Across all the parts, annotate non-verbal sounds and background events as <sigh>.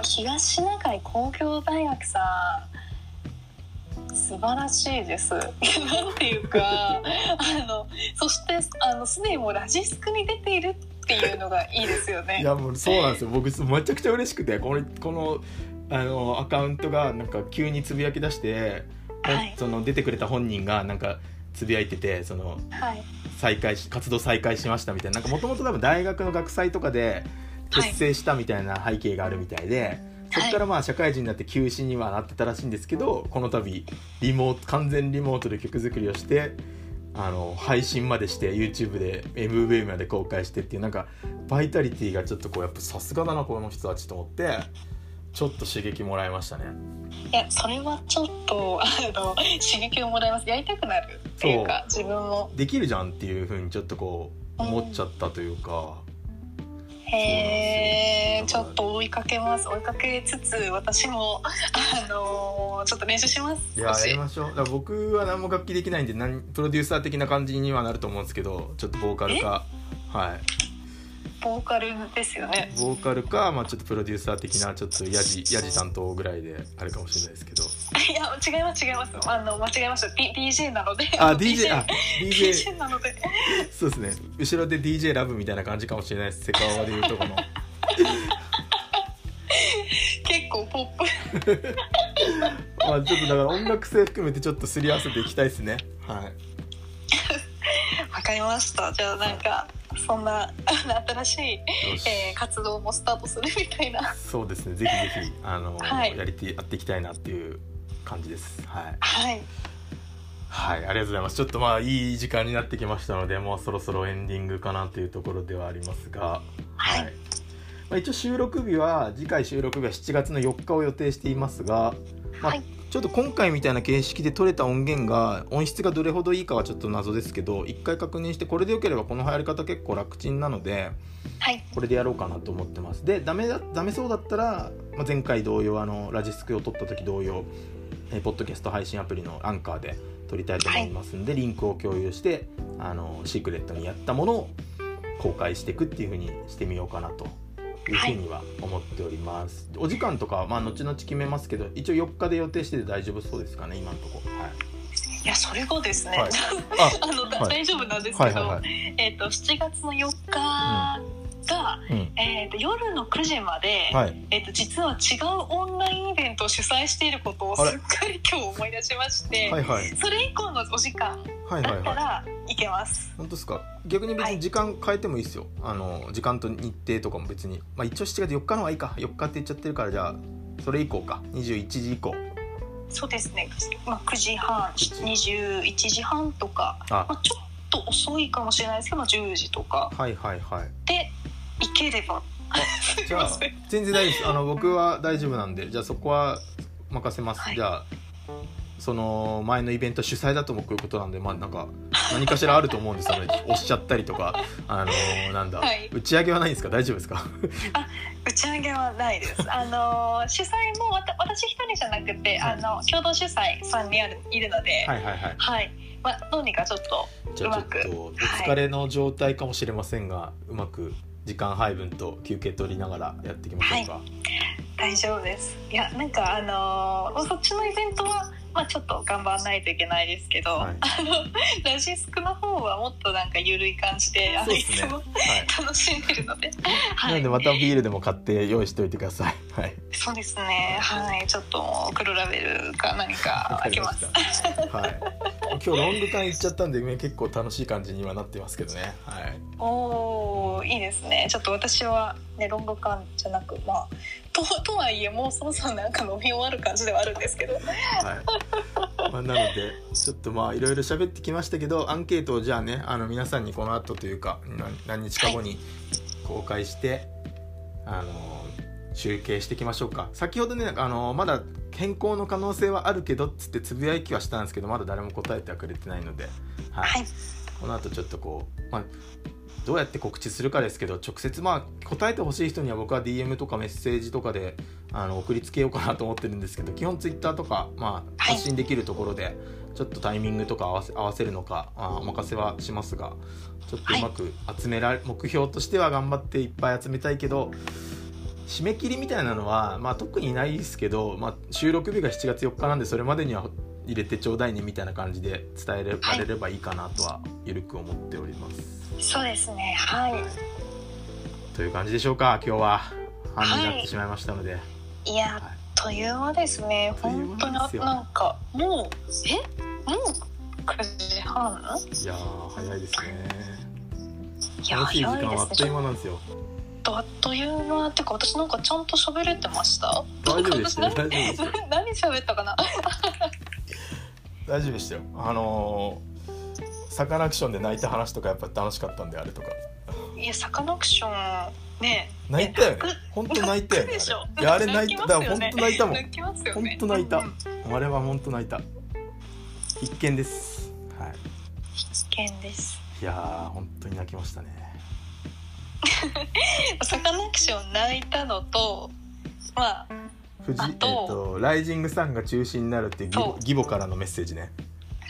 の東シナ海工業大学さん素晴らしいです。なんていうかあのそしてあのすでにもうラジスクに出ているっていうのがいいですよね。いやもうそうなんですよ僕めちゃくちゃ嬉しくてこのこのあのアカウントがなんか急につぶやき出して、はいその出てくれた本人がなんかつぶやいててそのはい再開し活動再開しましたみたいななんかもともと多分大学の学祭とかで結成したみたいな背景があるみたいで、そこからまあ社会人になって休止にはなってたらしいんですけどこの度リモート完全リモートで曲作りをしてあの配信までして YouTube で MV まで公開してっていうなんかバイタリティがちょっとこうやっぱさすがだなこの人たちと思ってちょっと刺激もらいましたね。いやそれはちょっとあの刺激をもらいます。やりたくなるっていうか自分も。できるじゃんっていうふうにちょっとこう思っちゃったというか。へえちょっと追いかけます。追いかけつつ私もあのちょっと練習します。いややりましょう。だ僕は何も楽器できないんで何プロデューサー的な感じにはなると思うんですけどちょっとボーカルか。はい。ボーカルですよね。ボーカルか、まあ、ちょっとプロデューサー的なちょっとヤジヤジ担当ぐらいであれかもしれないですけど <laughs> いや違います違います。あの間違えました D- DJ なので。あ DJ あ DJ DJ なので。そうですね。後ろで DJ ラブみたいな感じかもしれないです。セカオワでいうとこの。結構ポップ。<laughs> まあちょっとだから音楽性含めてちょっとすり合わせていきたいですね。はい。わかりました。じゃあなんかそんな新しい、えー活動もスタートするみたいな。そうですね。ぜひぜひあの、はい。やりてやっていきたいなっていう感じです。はい。はい。はい、ありがとうございます。ちょっとまあいい時間になってきましたので、もうそろそろエンディングかなというところではありますが、はい。まあ、一応収録日は次回収録日は7月の4日を予定していますが、まあはい。ちょっと今回みたいな形式で撮れた音源が音質がどれほどいいかはちょっと謎ですけど、一回確認してこれでよければこのやり方結構楽ちんなので、はい。これでやろうかなと思ってます。でダメだダメそうだったら、まあ、前回同様あのラジスクを撮った時同様えーポッドキャスト配信アプリのアンカーで撮りたいと思いますんで、リンクを共有してあのシークレットにやったものを公開していくっていう風にしてみようかなというふうには思っております、お時間とかはまあ後々決めますけど一応4日で予定してて大丈夫そうですかね今のとこ。ろはい。いやそれがですね、はい。<laughs> ああの、大丈夫なんですけど、はいはいはい。えっ、と7月の4日が、うん。えっ、と夜の9時まで、はい。えっ、と実は違うオンラインイベントを主催していることをすっかり今日思い出しまして、はいはい。それ以降のお時間はいだはいはい。ったらいけます。本当ですか？逆に別に時間変えてもいいですよ、あの時間と日程とかも別に。まあ一応7月4日の方がいいか。4日って言っちゃってるからじゃあそれ以降か。21時以降。そうですね。まあ9時半、9時。21時半とか、あ。まあちょっと遅いかもしれないですけど、まあ10時とか。はいはいはい。で行ければ。じゃあ。<laughs> 全然大丈夫です。あの僕は大丈夫なんでじゃあそこは任せます、はい。じゃあその前のイベント主催だともこういうことなんでまあなんか何かしらあると思うんです。<laughs> よね押しちゃったりとか。あのなんだ、はい。打ち上げはないんですか？大丈夫ですか？打ち上げはないです。あの主催もわた私一人じゃなくて、あの共同主催さんにあるいるので、はい、はいはい。はい。まあどうにかちょっとじゃあちょっうまくとお疲れの状態かもしれませんが、うまく時間配分と休憩取りながらやっていきましょうか、大丈夫です。いやなんかあのそっちのイベントは。まあちょっと頑張らないといけないですけど、はい。あのラジスクの方はもっとなんか緩い感じであのいつもはい楽しんでるので、はい。なので、またビールでも買って用意しておいてください。はい。そうですね。はい。ちょっともう黒ラベルか何か開けます。たはい。今日ロング缶いっちゃったんでね結構楽しい感じにはなってますけどね。はい。おおいいですね。ちょっと私はねロング缶じゃなくまあととはいえもうそろそろなんか飲み終わる感じではあるんですけど。はい、まあ、なのでちょっとまあいろいろ喋ってきましたけどアンケートをじゃあねあの皆さんにこの後というか何何日か後に公開して、あの集計していきましょうか。先ほどねあのまだ変更の可能性はあるけどっつってつぶやきはしたんですけどまだ誰も答えてはくれてないので、はい。はい。この後ちょっとこう、まあ、どうやって告知するかですけど直接まあ答えてほしい人には僕は DM とかメッセージとかであの送りつけようかなと思ってるんですけど基本 Twitter とか、まあ、はい。発信できるところでちょっとタイミングとか合わせ合わせるのかあお任せはしますがちょっとうまく集められ、目標としては頑張っていっぱい集めたいけど締め切りみたいなのは、まあ、特にないですけど、まあ、収録日が7月4日なんでそれまでには入れてちょうだいねみたいな感じで伝えられればいいかなとはゆるく思っております。そうですね。はい。という感じでしょうか。今日は。半になってしまいましたので、い。やはい。という間ですね。本当に間ですよ。なんかもうえ？もう9時半？いやー早いですね。いや楽しい時間はあっという間なんですよ。あっという間ってか私なんかちゃんと喋れてました？大丈夫でしたよ。私大丈夫 <laughs> 何喋ったかな？大丈夫でしたよ。あのーサカナクションで泣いた話とかやっぱ楽しかったんであれとか。いやサカナクションね泣いたよね。本当泣いたよねいやあれ泣いた。だから本当泣いたもん。本当泣いた。うんうん。あれは本当泣いた。必見です。はい。必見です。いやー本当に泣きましたね。<laughs> サカナクション泣いたのとまあ富士えっあととライジングさんが中心になるっていう義母からのメッセージね。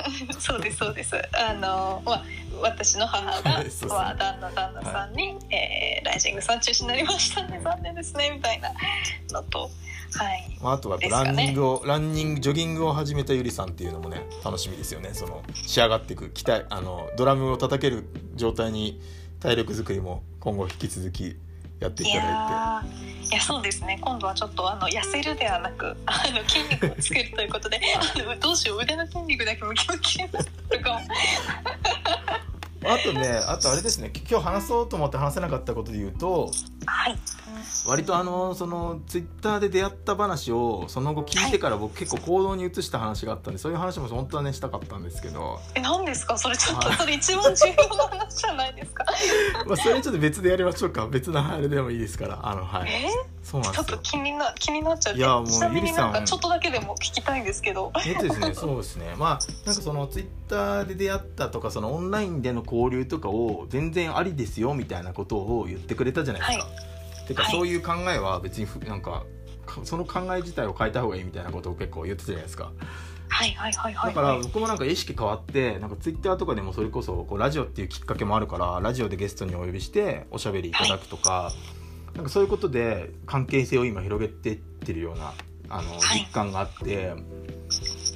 <laughs> そうですそうです。あの、まあ、私の母が、<laughs> そうそうまあ、旦那旦那さんに、えーライジングさん中止になりましたね。<laughs> 残念ですねみたいなのと。はい。まあ、あとはランニングを、ランニングジョギングを始めたゆりさんっていうのもね楽しみですよねその仕上がっていく期待あのドラムを叩ける状態に体力作りも今後引き続きやっていいただやーいやそうですね。今度はちょっとあの痩せるではなくあの筋肉をつけるということで <laughs> あのどうしよう腕の筋肉だけムキムキになるかあとねあとあれですね。今日話そうと思って話せなかったことで言うとはい割とあのそのツイッターで出会った話をその後聞いてから僕結構行動に移した話があったんでそういう話も本当はねしたかったんですけど、え何ですか？それちょっとはい。それ一番重要な話じゃないですか？<laughs> まあ、それちょっと別でやりましょうか。別なあれでもいいですから。あのはい。え？そうなんですよ。ちょっと気にな気になっちゃっていやもうちなみになんかちょっとだけでも聞きたいんですけど。えっとですね、そうですね。まあ、なんかそのツイッターで出会ったとか、そのオンラインでの交流とかを全然ありですよみたいなことを言ってくれたじゃないですか。てか、はいそういう考えは別にふなんかかその考え自体を変えた方がいいみたいなことを結構言ってたじゃないですか。はいはいはいはいだからはい僕もなんか意識変わって、なんかツイッターとかでもそれこそこうラジオっていうきっかけもあるから、ラジオでゲストにお呼びしておしゃべりいただくとか、なんかそういうことで関係性を今広げていってるようなあのはい実感があって。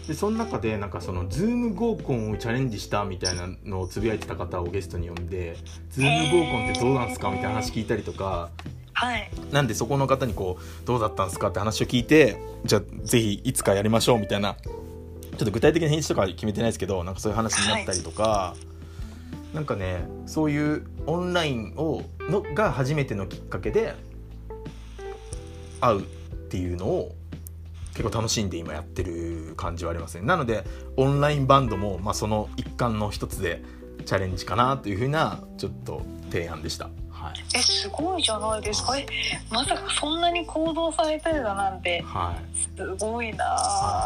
でその中でなんかそのズーム合コンをチャレンジしたみたいなのをつぶやいてた方をゲストに呼んでズーム合コンってどうなんすかみたいな話聞いたりとかはいなんでそこの方にこうどうだったんですかって話を聞いてじゃあぜひいつかやりましょうみたいなちょっと具体的な返事とか決めてないですけどなんかそういう話になったりとか、なんかねそういうオンラインをのが初めてのきっかけで会うっていうのを結構楽しんで今やってる感じはありますねなのでオンラインバンドも、まあ、その一環の一つでチャレンジかなというふうなちょっと提案でした。はい。えすごいじゃないですか。えまさかそんなに行動されてるだなんて。はい。すごいな。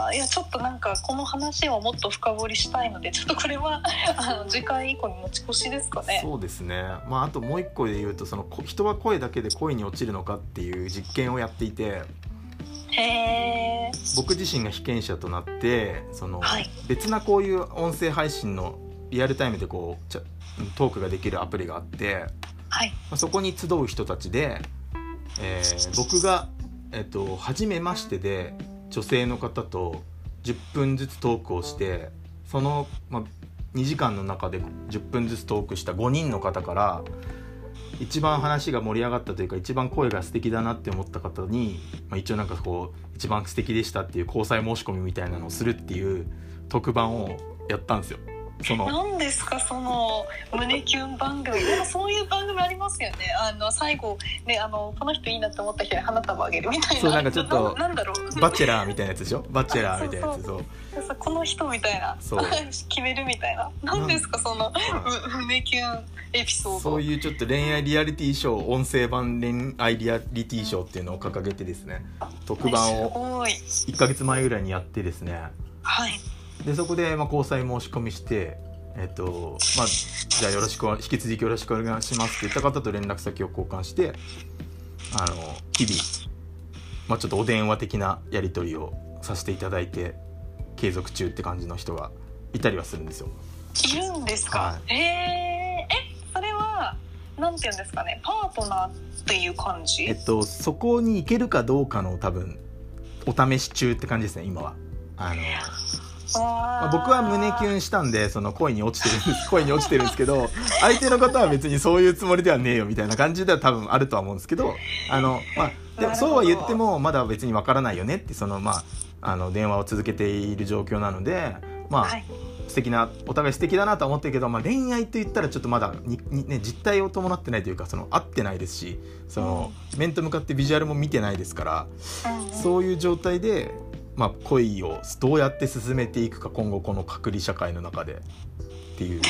あい。やちょっとなんかこの話をもっと深掘りしたいのでちょっとこれは <laughs> あの次回以降に持ち越しですかね。そうですね、まあ、あともう一個で言うとそのこ人は声だけで恋に落ちるのかっていう実験をやっていて。僕自身が被験者となってその、はい。別なこういう音声配信のリアルタイムでこうちゃトークができるアプリがあって、はいまあ、そこに集う人たちで、えー僕が、えっと初めましてで女性の方と10分ずつトークをしてその、まあ、2時間の中で10分ずつトークした5人の方から一番話が盛り上がったというか一番声が素敵だなって思った方に、まあ、一応なんかこう一番素敵でしたっていう交際申し込みみたいなのをするっていう特番をやったんですよ。その。何ですかその胸キュン番組。でもそういう番組ありますよね。あの最後ねあのこの人いいなって思った人に花束あげるみたいな。そうなんかちょっとななんだろう。バチェラーみたいなやつでしょ？バチェラーみたいなやつそうそう。この人みたいな。そう。<laughs> 決めるみたいな。何ですかそのう胸キュンエピソード。そういうちょっと恋愛リアリティショー音声版恋愛リアリティショーっていうのを掲げてですね。特番すをごい。1ヶ月前ぐらいにやってですね。はいでそこでまあ交際申し込みしてえっとまあじゃあよろしくお引き続きよろしくお願いしますって言った方と連絡先を交換してあの日々、まあ、ちょっとお電話的なやり取りをさせていただいて継続中って感じの人がいたりはするんですよ。いるんですか、はへええそれはなんていうんですかね？パートナーっていう感じ、えっとそこに行けるかどうかの多分お試し中って感じですね今は。あのまあ、僕は胸キュンしたんでその恋に落ちてるんです <laughs> 恋に落ちてるんですけど相手の方は別にそういうつもりではねえよみたいな感じでは多分あるとは思うんですけどあの、まあ、でもそうは言ってもまだ別にわからないよねってその、まあ、あの電話を続けている状況なのでまあ、はい、素敵なお互い素敵だなとは思ってるけど、まあ、恋愛と言ったらちょっとまだにに、ね、実態を伴ってないというかその合ってないですしその、面と向かってビジュアルも見てないですから、そういう状態でまあ、恋をどうやって進めていくか今後この隔離社会の中で。っていう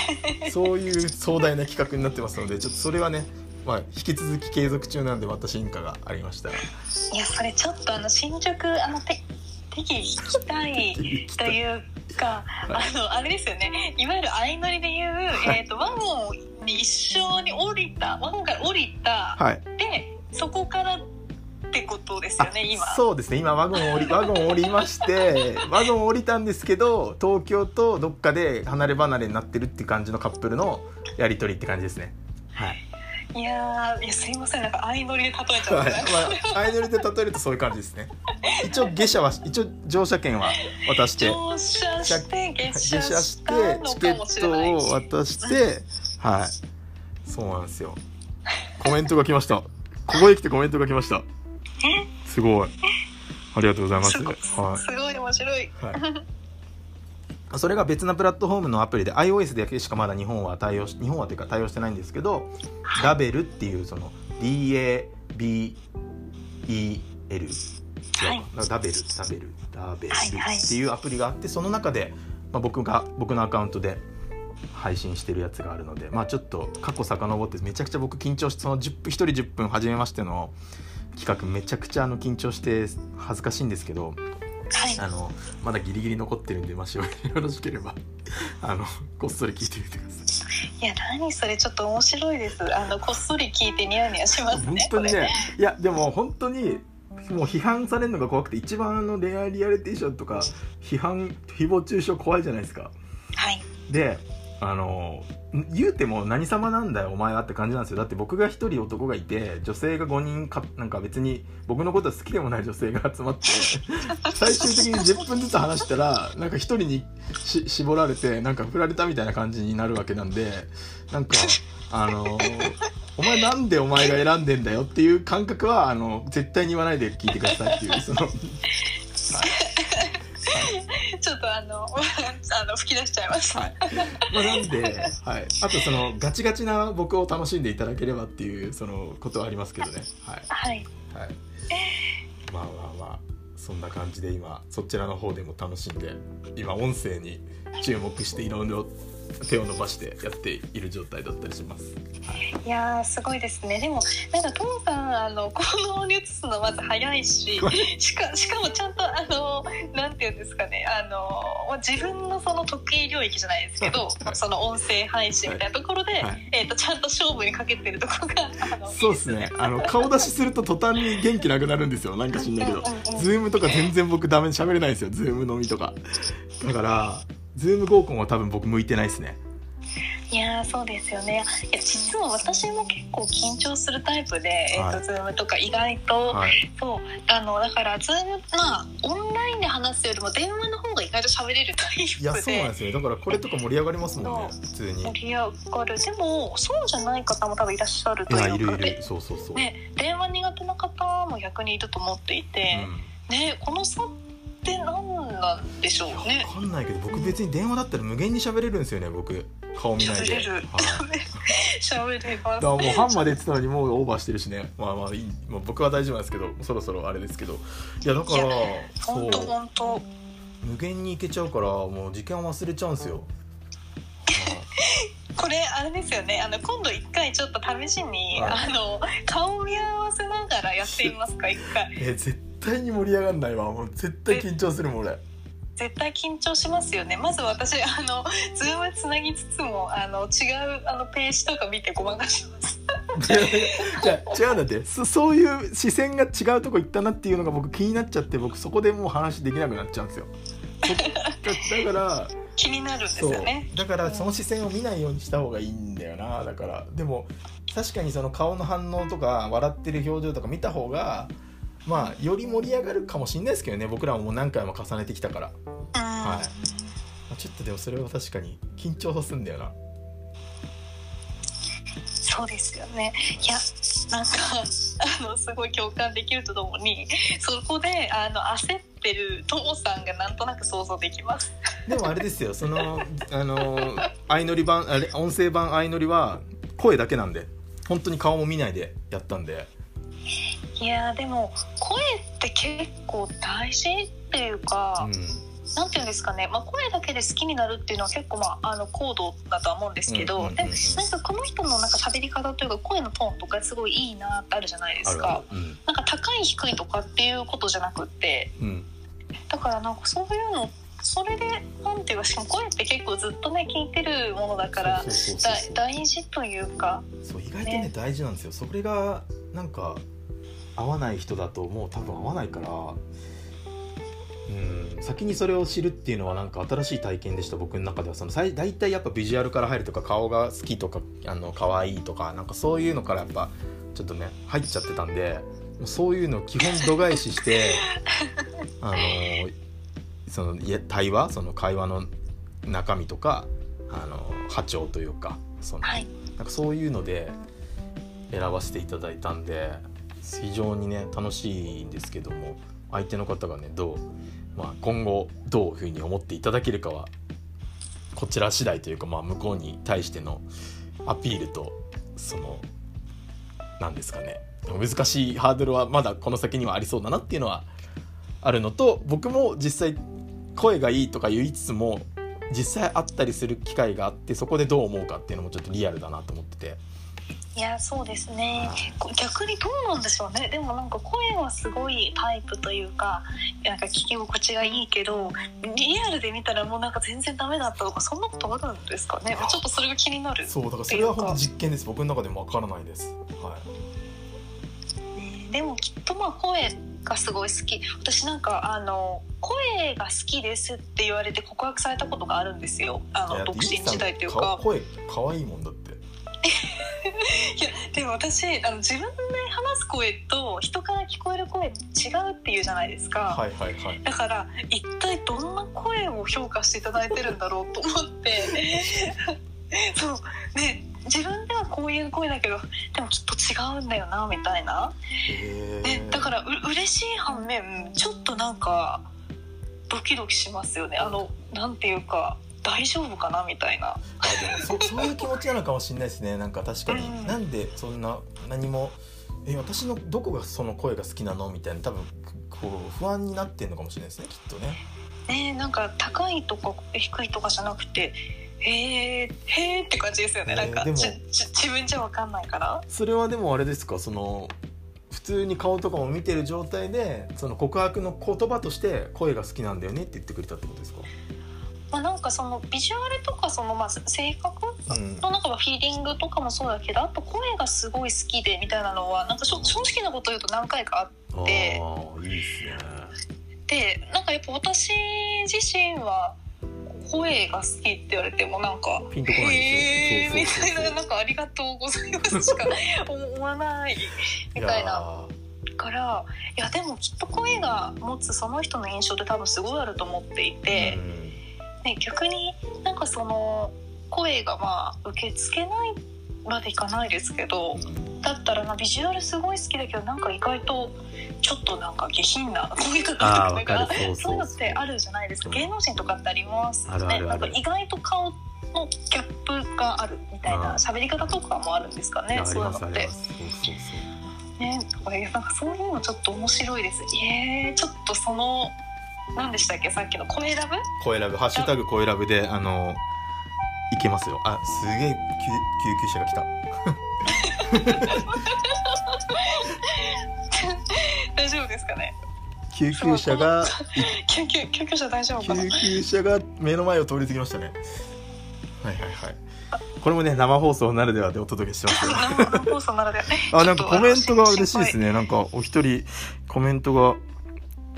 そういう壮大な企画になってますのでちょっとそれはね、まあ、引き続き継続中なんでまた進化がありましたら。いやそれちょっとあの新宿あのて適宜聞きたいというか、はい、あのあれですよね。いわゆる相乗りでいう、はい、えーと、ワゴンに一緒に降りたワゴンから降りた、はい、でそこからってことですよね今。そうですね。今ワゴン降り <laughs> ワゴン降りましてワゴン降りたんですけど東京とどっかで離れ離れになってるって感じのカップルのやり取りって感じですね。はい。いやいやすいません。なんか相乗りで例えちゃって、はい。まあ、相乗りで例えるとそういう感じですね。一応下車は一応乗車券は渡して乗車して下車してチケットを渡してはい。そうなんですよ。コメントが来ました。ここへ来てコメントが来ましたすごい。ありがとうございます。はい、すごい面白い。はい。それが別なプラットフォームのアプリで iOS だけしかまだ日本は対応し日本はというか対応してないんですけど、ラベルっていうその DABEL はい、ラベルラベルラベルっていうアプリがあってその中で、まあ、僕が僕のアカウントで配信してるやつがあるのでまあちょっと過去遡ってめちゃくちゃ僕緊張してその10分1人10分初めましての企画めちゃくちゃあの緊張して恥ずかしいんですけど、はい、あのまだギリギリ残ってるんでもしよろしければ <laughs> あのこっそり聞いてみてください。いや何それちょっと面白いです。あのこっそり聞いてニヤニヤしますね。本当にねいやでも本当にもう批判されるのが怖くて一番あの恋愛リアリティションとか批判誹謗中傷怖いじゃないですか。はい、であの言うても何様なんだよお前はって感じなんですよだって僕が1人男がいて女性が5人かなんか別に僕のこと好きでもない女性が集まって <laughs> 最終的に10分ずつ話したらなんか1人に絞られてなんか振られたみたいな感じになるわけなんでなんかあのお前なんでお前が選んでんだよっていう感覚はあの絶対に言わないで聞いてくださいっていうその。とあの <laughs> あの吹き出しちゃいます。はい。まあなんで、はい。あとそのガチガチな僕を楽しんでいただければっていうそのことはありますけどね。はい。はい。はい。まあまあまあそんな感じで今そちらの方でも楽しんで今音声に注目していろいろ手を伸ばしてやっている状態だったりします。はい、いやすごいですね。でもなんかトモさんあの <laughs> 行動に移すのまず早いし、<laughs> しかしかもちゃんとあのなんていうんですかねあの自分のその得意領域じゃないですけど、<laughs> はい、その音声配信みたいなところで、はい、えっ、ー、とちゃんと勝負にかけてるところがそうですね。あの顔出しすると途端に元気なくなるんですよ。なんか知んないけど、ズームとか全然僕ダメ喋れないんですよ。ズーム飲みとか。だから。ズーム合コンは多分僕向いてないですね。いやそうですよね。いや実は私も結構緊張するタイプで、はい、えーと、ズームとか意外と、はい、そうあのだからズームまあオンラインで話すよりも電話の方が意外と喋れるタイプで。いやそうなんですよだからこれとか盛り上がりますもんね普通に。盛り上がる。でもそうじゃない方も多分いらっしゃるというかいるいる。そうそうそう、ね、電話苦手な方も逆にいると思っていて、うん、ねこの差って何なんでしょうね分かんないけど僕別に電話だったら無限に喋れるんですよね僕。顔見ないで。喋れる。喋、れます。だからもうハンマーで言ってたのにもうオーバーしてるしね。まあまあいい、まあ、僕は大丈夫なんですけどそろそろあれですけど。いやだから本当本当無限にいけちゃうからもう時間忘れちゃうんですよ。これあれですよね。あの今度一回ちょっと試しに、はい、あの顔見合わせながらやってみますか一回。え絶対に盛り上がんないわ。もう絶対緊張するもん俺。絶対緊張しますよね。まず私あのズームつなぎつつもあの違うあのページとか見てごまかします。<laughs> じゃ違うんだって。そそういう視線が違うとこ行ったなっていうのが僕気になっちゃって僕そこでもう話できなくなっちゃうんですよ。だだから <laughs> 気になるんですよね。だからその視線を見ないようにした方がいいんだよな。だからでも確かにその顔の反応とか笑ってる表情とか見た方がまあより盛り上がるかもしれないですけどね。僕らももう何回も重ねてきたから。うんはい。ちょっとでもそれは確かに緊張さすんだよな。そうですよね。いやなんかあのすごい共感できるとともにそこであの焦ってるともさんがなんとなく想像できます。でもあれですよ。そのあの相乗り版あれ音声版相乗りは声だけなんで。本当に顔も見ないでやったんでいやでも声って結構大事っていうか、うん。なんていうんですかね、まあ、声だけで好きになるっていうのは結構、まあ、あの高度だとは思うんですけど、うんうんうんうんでもなんかこの人のなんか喋り方というか声のトーンとかすごいいいなってあるじゃないですか。うん。なんか高い低いとかっていうことじゃなくってうん。だからなんかそういうのそれでなんていうかしかも声って結構ずっとね聞いてるものだから大事というか。そう意外とねね。大事なんですよ。それがなんか合わない人だともう多分合わないからうん先にそれを知るっていうのはなんか新しい体験でした僕の中では。その最大体やっぱビジュアルから入るとか顔が好きとかあの可愛いとかなんかそういうのからやっぱちょっとね入っちゃってたんでそういうのを基本度外視して <laughs> あのその対話その会話の中身とかあの波長というかそのはい。なんかそういうので選ばせていただいたんで非常にね楽しいんですけども相手の方がねどう、まあ、今後どういうふうに思っていただけるかはこちら次第というか、まあ、向こうに対してのアピールとそのなんですかね。難しいハードルはまだこの先にはありそうだなっていうのはあるのと僕も実際声がいいとか言いつつも実際会ったりする機会があってそこでどう思うかっていうのもちょっとリアルだなと思ってて。いやそうですね。こ逆にどうなんでしょうね。でもなんか声はすごいタイプというかなんか聞き心地がいいけどリアルで見たらもうなんか全然ダメだったとかそんなことあるんですかね。ちょっとそれが気になる、そうだからそれは本当実験です。僕の中でもわからないです。はい。ねでもきっとまあ声がすごい好き。私なんかあの声が好きですって言われて告白されたことがあるんですよ。あの独身時代という顔か声可愛いもんだっていやでも私あの自分で話す声と人から聞こえる声違うっていうじゃないですか、はいはいはい。だから一体どんな声を評価していただいてるんだろうと思って。<laughs> そう。ね自分ではこういう声だけどでもきっと違うんだよなみたいな、へね、だからう嬉しい反面ちょっとなんかドキドキしますよね。あのなんていうか大丈夫かなみたいな。あでもそ <laughs> そういう気持ちなのかもしれないですね。なんか確かに、うん。なんでそんな何もえ私のどこがその声が好きなのみたいな。多分こう不安になってんのかもしれないですねきっとね。ねなんか高いとか低いとかじゃなくてへえへえって感じですよね、えーでもなんかじじ自分じゃ分かんないから。それはでもあれですか？その普通に顔とかも見てる状態でその告白の言葉として声が好きなんだよねって言ってくれたってことですか？まあ、なんかそのビジュアルとかそのまあ性格うん。のなんかフィーリングとかもそうだけどあと声がすごい好きでみたいなのはなんか正直なこと言うと何回かあっでああいいですね。てなんかやっぱ私自身は声が好きって言われてもなんかピンとこないへえみでしょたいななんかありがとうございますしか思わないみたいな。からいやでもきっと声が持つその人の印象って多分すごいあると思っていて。うんね、逆になんかその声がまあ受け付けないまでいかないですけどだったらなビジュアルすごい好きだけどなんか意外とちょっとなんか下品な声とかあーわかる。がそうそう。そういうのってあるじゃないですか。う。ん芸能人とかってありますよね。なんか意外と顔のギャップがあるみたいなうん喋り方とかもあるんですかねそういうのって。ねなんかそういうのちょっと面白いです。えー、ちょっとその何でしたっけ？さっきの声ラブ？声ラブ。ハッシュタグ声ラブであのいけますよ。あすげえ救救急車が来た。<laughs> 大丈夫ですかね？救急車が <laughs> 救急救急車大丈夫かな？救急車が目の前を通り過ぎましたね。はいはいはい。これもね生放送ならではでお届けしてますよ。<laughs> 生放送ならでは。あなんかコメントが嬉しいですね。ねなんかお一人コメントが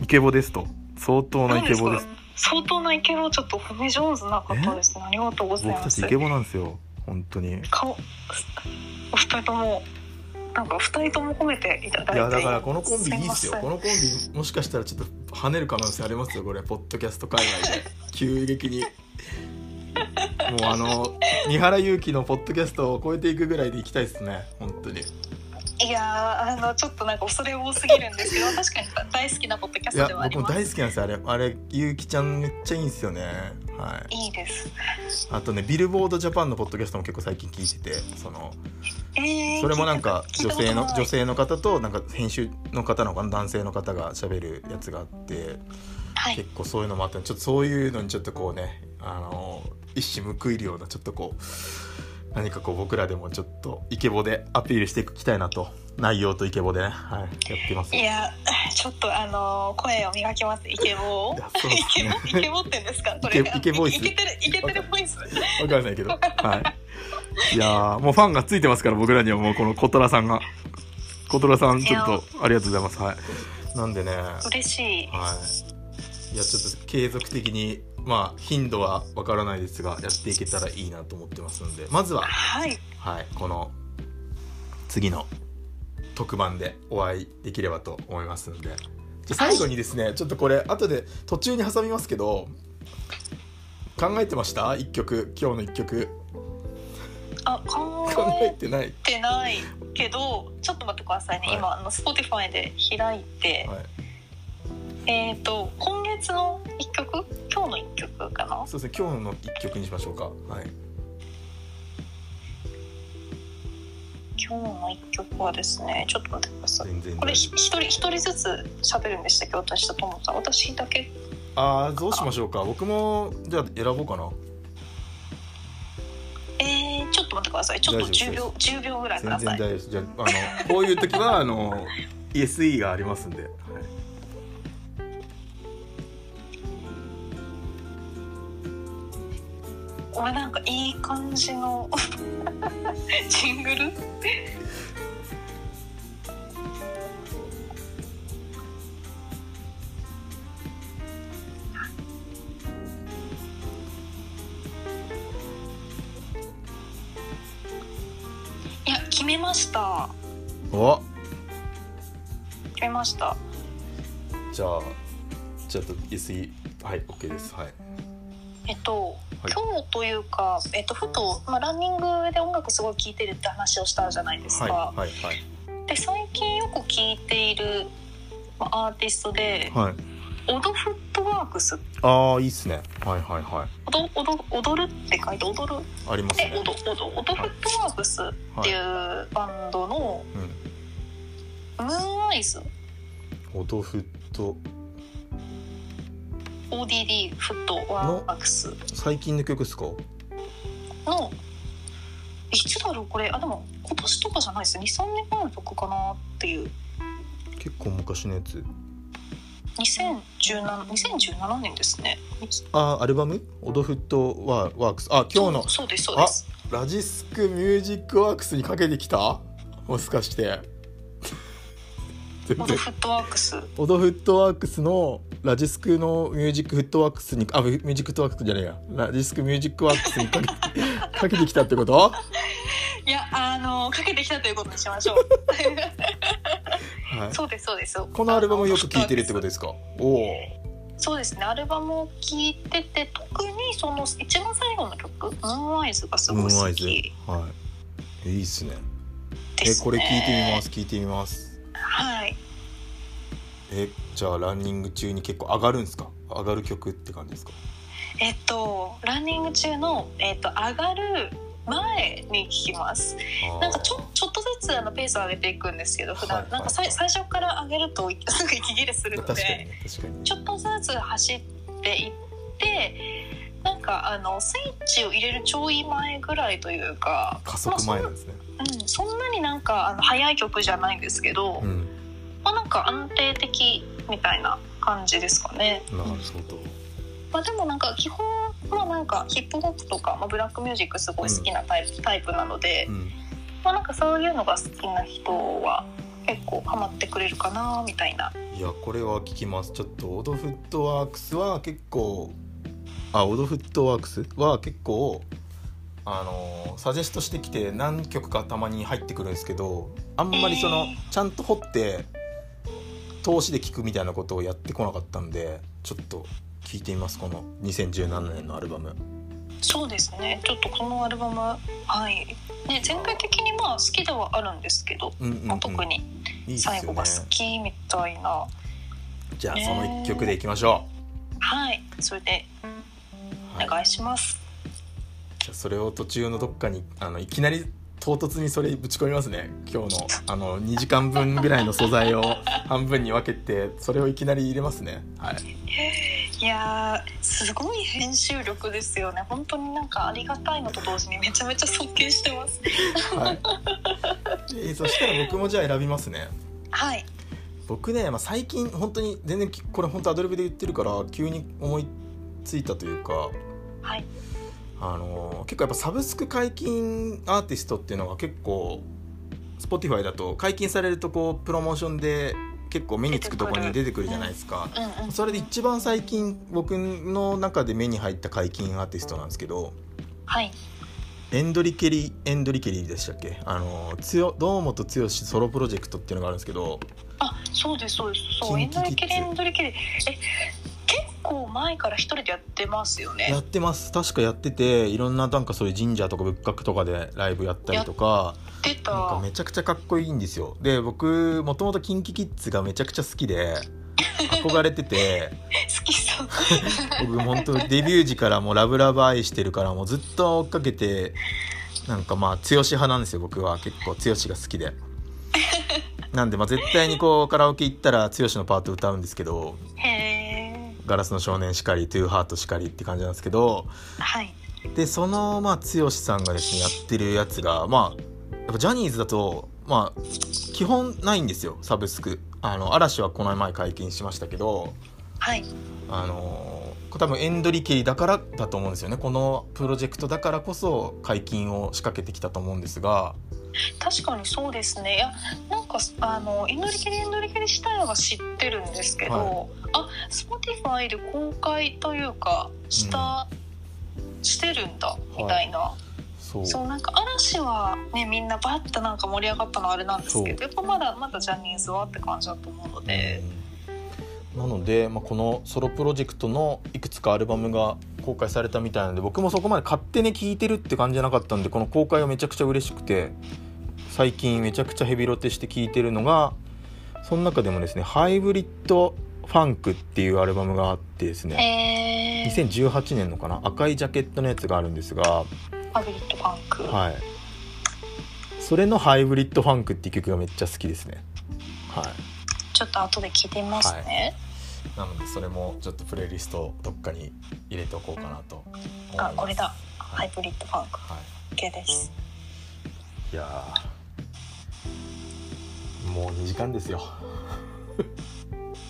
イケボですと相当なイケボです。相当なイケボちょっと褒め上手なかったです。ねありがとうございます？僕たちイケボなんですよ本当に。顔お二人ともなんか二人とも褒めていただいていやだからこのコンビいいっすよ。このコンビもしかしたらちょっと跳ねる可能性ありますよこれ。ポッドキャスト界隈で。急激に。もうあの三原勇気のポッドキャストを超えていくぐらいでいきたいですね本当にいやーあのちょっとなんか恐れ多すぎるんですけど <laughs> 確かに大好きなポッドキャストではあります。大好きなんですよあれ。あれゆうきちゃんめっちゃいいんですよね。はい。いいです。あとねビルボードジャパンのポッドキャストも結構最近聞いててそのえーそれもなんか女性の女性の方となんか編集の方なの男性の方が喋るやつがあってはい。結構そういうのもあったちょっとそういうのにちょっとこうねあの一矢報いるようなちょっとこう何かこう僕らでもちょっとイケボでアピールしていきたいなと。内容とイケボでね、はい、やってます。いやちょっとあの声を磨きます。イケボ。をね。<laughs> イケボイケボってんですか？これイケイケボイス。イケてるイケてるボイス。わかんないけど。<laughs> はい。いやーもうファンがついてますから僕らにはもうこのコトラさんが。コトラさんちょっとありがとうございます。はい。なんでね。嬉しい。はい。いや、ちょっと継続的に、まあ、頻度はわからないですが、やっていけたらいいなと思ってますので、まずは、はいはい、この、次の特番でお会いできればと思いますので、じゃあ最後にですね、ちょっとこれ、後で途中に挟みますけど、考えてました？一曲、今日の一曲。あ考考ええてない。てないけどちょっと待ってくださいね、はい今あの Spotify で開いて、はい。えっ、と今月の一曲？今日の一曲かな？そうですね、今日の一曲にしましょうか。はい。今日の一曲はですねちょっと待ってください。全然これ一人一人ずつ喋るんでしたっけ？私とともさん。私だけ？ああ、どうしましょうか。僕も、じゃあ選ぼうかな。えー、ちょっと待ってください。ちょっと大丈夫10秒10秒ぐらいく全ださい。然大丈夫です。じゃああのこういう時はあの <laughs> ESE がありますんで、はい、俺なんかいい感じの <laughs> ジングル？いや決めました。お。決めました。じゃあちょっと ESE はい OK です。はいえっと、はい。今日というか、えっと、ふと、まあ、ランニングで音楽すごい聴いてるって話をしたじゃないですか。はいはいはい。で最近よく聴いている、まあ、アーティストではい。オドフットワークス。ああいいっすね。はいはいはい。踊踊踊るって書いて踊る？ありますね。でオドオドオドフットワークスっていうバンドのうん「ムーンアイズオドフット ODD フットワークス。最近の曲っすか？のいつだろうこれあでも今年とかじゃないです。23年前の曲かなっていう。結構昔のやつ。2017 2017年ですね。あーアルバム？オドフットワークス。あ今日の。そうですそうです。ラジスクミュージックワークスにかけてきた？もしかして。 Odd Foot Works。Odd Foot Worksのラジスクのミュージックフットワークスにあミュージックフットワークスじゃねえや。ラジスクミュージックワークスにかけ <laughs> かけてきたってこと？いやあのかけてきたということにしましょう。はい。そうですそうです。このアルバムをよく聴いてるってことですか？おおそうですね。アルバムを聴いてて特にその一番最後の曲「ムーンアイズ」がすごい好き。はい。いいっすね。です、ね、えこれ聞いてみます聞いてみます。はいえじゃあランニング中に結構上がるんですか？上がる曲って感じですか？えっとランニング中の、えっと、上がる前に聴きます。なんかちょちょっとずつあのペースを上げていくんですけど普段、はいはい。なんかさい最初から上げるとすぐ息切れするのでちょっとずつ走っていってなんかあのスイッチを入れるちょい前ぐらいというか加速前なんですね。まあそん,、うん、そんなになんかあの速い曲じゃないんですけど、うんまあ、なんか安定的みたいな感じですかね。なるほど。まあ、でもなんか基本はなんかヒップホップとか、まあ、ブラックミュージックすごい好きなタイプ,、タイプなので、うん。まあ、なんかそういうのが好きな人は結構ハマってくれるかなみたいな。いやこれは聞きます。ちょっとオドフットワークスは結構あオドフットワークスは結構あのサジェストしてきて何曲かたまに入ってくるんですけどあんまりその、えー。ちゃんと掘って投資で聞くみたいなことをやってこなかったんでちょっと聞いてみますこの2017年のアルバム。そうですね。ちょっとこのアルバムはい。ね全体的にまあ好きではあるんですけど、うんうん、うん、まあ、特に最後が好きみたいな、ねじゃあその1曲でいきましょはい。それでう、はい。お願いします、じゃあそれを途中のどっかにあのいきなり唐突にそれぶち込みますね。今日のあの2時間分ぐらいの素材を半分に分けてそれをいきなり入れますね。はい。いやーすごい編集力ですよね。本当になんかありがたいのと同時にめちゃめちゃ尊敬してます。はい、えーそしたら僕もじゃあ選びますね。はい。僕ね、まあ、最近本当に全然きこれ本当アドリブで言ってるから急に思いついたというかはいあのー結構やっぱサブスク解禁アーティストっていうのが結構 Spotify だと解禁されるとこうプロモーションで結構目につくところに出てくるじゃないですか。うんうんそれで一番最近僕の中で目に入った解禁アーティストなんですけどはい。エンドリケリエンドリケリでしたっけ？あの堂本剛ソロプロジェクトっていうのがあるんですけどあそうですそうです。そうエンドリケリエンドリケリえ結構前から一人でやってますよやねってます。確かやってていろんななんかそういう神社とか仏閣とかでライブやったりとか出なんかためちゃくちゃかっこいいんですよ。で僕もともと KinKiKids がめちゃくちゃ好きで憧れてて。<laughs> 好きそう。<laughs> 僕本当デビュー時からもうラブラブ愛してるからもうずっと追っかけてなんかまあ剛派なんですよ僕は。結構剛が好きで。<laughs> なんでまあ絶対にこうカラオケ行ったら剛のパート歌うんですけどへえ「ガラスの少年」しかり「トゥーハート」しかりって感じなんですけどはい。でそのまあ剛さんがですねやってるやつがまあやっぱジャニーズだとまあ基本ないんですよサブスク。あの嵐はこの前解禁しましたけどはい。あの多分エンドリケリだからだと思うんですよね。このプロジェクトだからこそ解禁を仕掛けてきたと思うんですが。確かにそうですね。いやなんかあのエンドリケリエンドリケリ自体は知ってるんですけど、はあ Spotify で公開というかした、してるんだみたいな、そう。そうなんか嵐はねみんなバッとなんか盛り上がったのはあれなんですけどやっぱまだまだジャニーズはって感じだと思うので、うんなので、まあ、このソロプロジェクトのいくつかアルバムが公開されたみたいなので僕もそこまで勝手に聴いてるって感じじゃなかったんでこの公開はめちゃくちゃ嬉しくて最近めちゃくちゃヘビロテして聴いてるのがその中でもですね「ハイブリッドファンク」っていうアルバムがあってですねえー、2018年のかな赤いジャケットのやつがあるんですがハビリットファンク、はい。それの「ハイブリッドファンク」っていう曲がめっちゃ好きですね。はいちょっと後で聞いてみますね、なのでそれもちょっとプレイリストどっかに入れておこうかなとあこれだ。はい。ハイブリッドファンクは OK です。い、いやーもう2時間ですよ。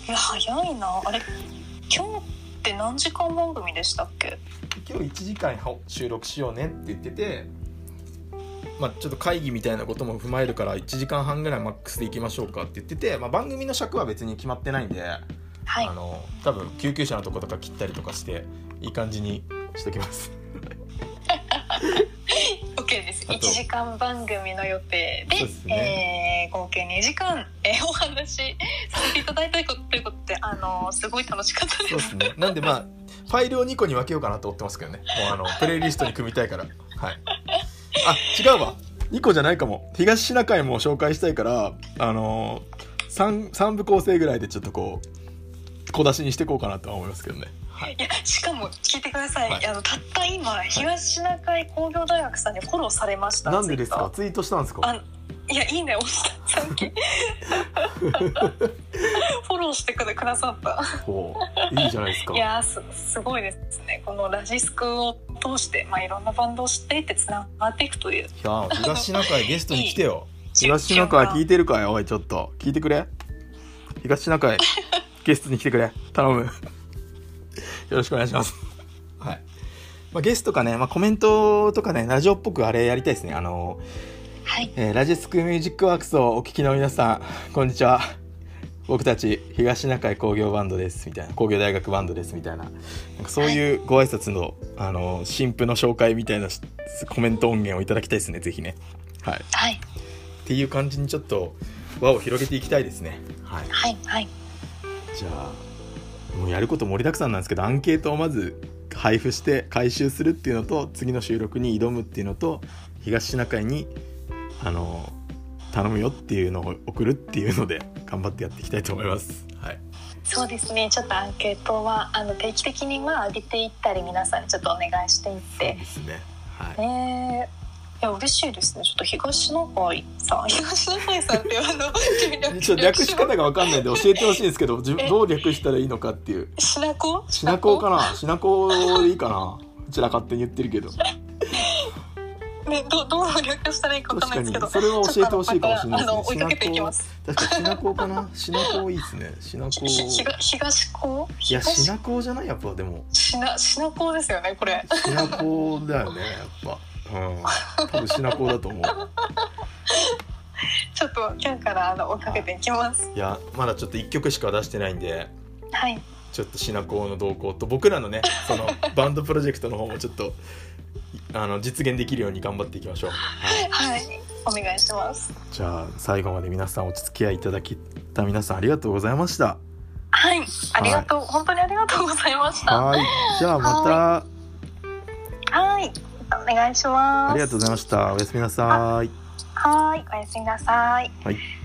いや早いな。あれ今日って何時間番組でしたっけ？今日1時間収録しようねって言っててまあちょっと会議みたいなことも踏まえるから1時間半ぐらいマックスでいきましょうかって言ってて、まあ、番組の尺は別に決まってないんで、はいあの多分救急車のとことか切ったりとかしていい感じにしときます <laughs> OK ですあと1時間番組の予定でですねえー合計2時間、えーお話しさせていただいたということであのーすごい楽しかったですそうですね。なんでまあファイルを2個に分けようかなと思ってますけどね。もうあのプレイリストに組みたいから。はい。あ違うわ。2個じゃないかも。東シナ海も紹介したいから、あのー、3, 三部構成ぐらいでちょっとこう小出しにしていこうかなとは思いますけどね。はい。いやしかも聞いてください、はいあのたった今東シナ海工業大学さんにフォローされましたなんでですか？ツイートしたんですか？あいやいいね押したさっき。フォローしてくださった。おいいじゃないですか。いやーすすごいですね。このラジスクを通して、まあ、いろんなバンドを知っていってつながっていくという。いや東シナ海ゲストに来てよ。いい。東シナ海聞いてるかい？おいちょっと。聞いてくれ。東シナ海ゲストに来てくれ。頼む。よろしくお願いします。はい、まあ、ゲストかね、まあ、コメントとかねラジオっぽくあれやりたいですね。あのはい。えーラジスクミュージックワークスをお聞きの皆さんこんにちは。僕たち東シナ海工業バンドですみたいな工業大学バンドですみたいななんかそういうご挨拶の、あの新婦の紹介みたいなしコメント音源をいただきたいですねぜひね。はい。っはい。ていう感じにちょっと輪を広げていきたいですね。はい。はいはい。じゃあもうやること盛りだくさんなんですけどアンケートをまず配布して回収するっていうのと次の収録に挑むっていうのと東シナ海にあの頼むよっていうのを送るっていうので頑張ってやっていきたいと思います。はい、そうですねちょっとアンケートはあの定期的にまあ上げていったり皆さんにちょっとお願いしていってですね。はい。ねいや嬉しいですねちょっと東シナ海さん <laughs> 東シナ海さんってあの <laughs> ちょっと略し方がわかんないんで教えてほしいんですけど、どう略したらいいのかっていう。シナコシナコウかな、シナコウでいいかな？うちら勝手に言ってるけど。ねど <laughs> どう略したらいいかわかんないですけどそれは教えてほしいかもしれないですね追いかけていきます確かにシナコウかな。シナコウいいですね。シナコウ。ひひが東高？いや、東シナコウじゃない？やっぱでも。シナシナコですよねこれシナコウだよね、やっぱ。うん。多分シナコウだと思う。ちょっと今日からあの追いかけていきますいや、まだちょっと一曲しか出してないんで。はいちょっとシナコウの動向と僕らのねそのバンドプロジェクトの方もちょっとあの実現できるように頑張っていきましょう、はい、はい。お願いします。じゃあ最後まで皆さんお付き合いいただきた皆さんありがとうございました。はい。ありがとう、本当にありがとうございました。はい。じゃあまた。はい。お願いします。ありがとうございました。おやすみなさい。はい。おやすみなさい。はい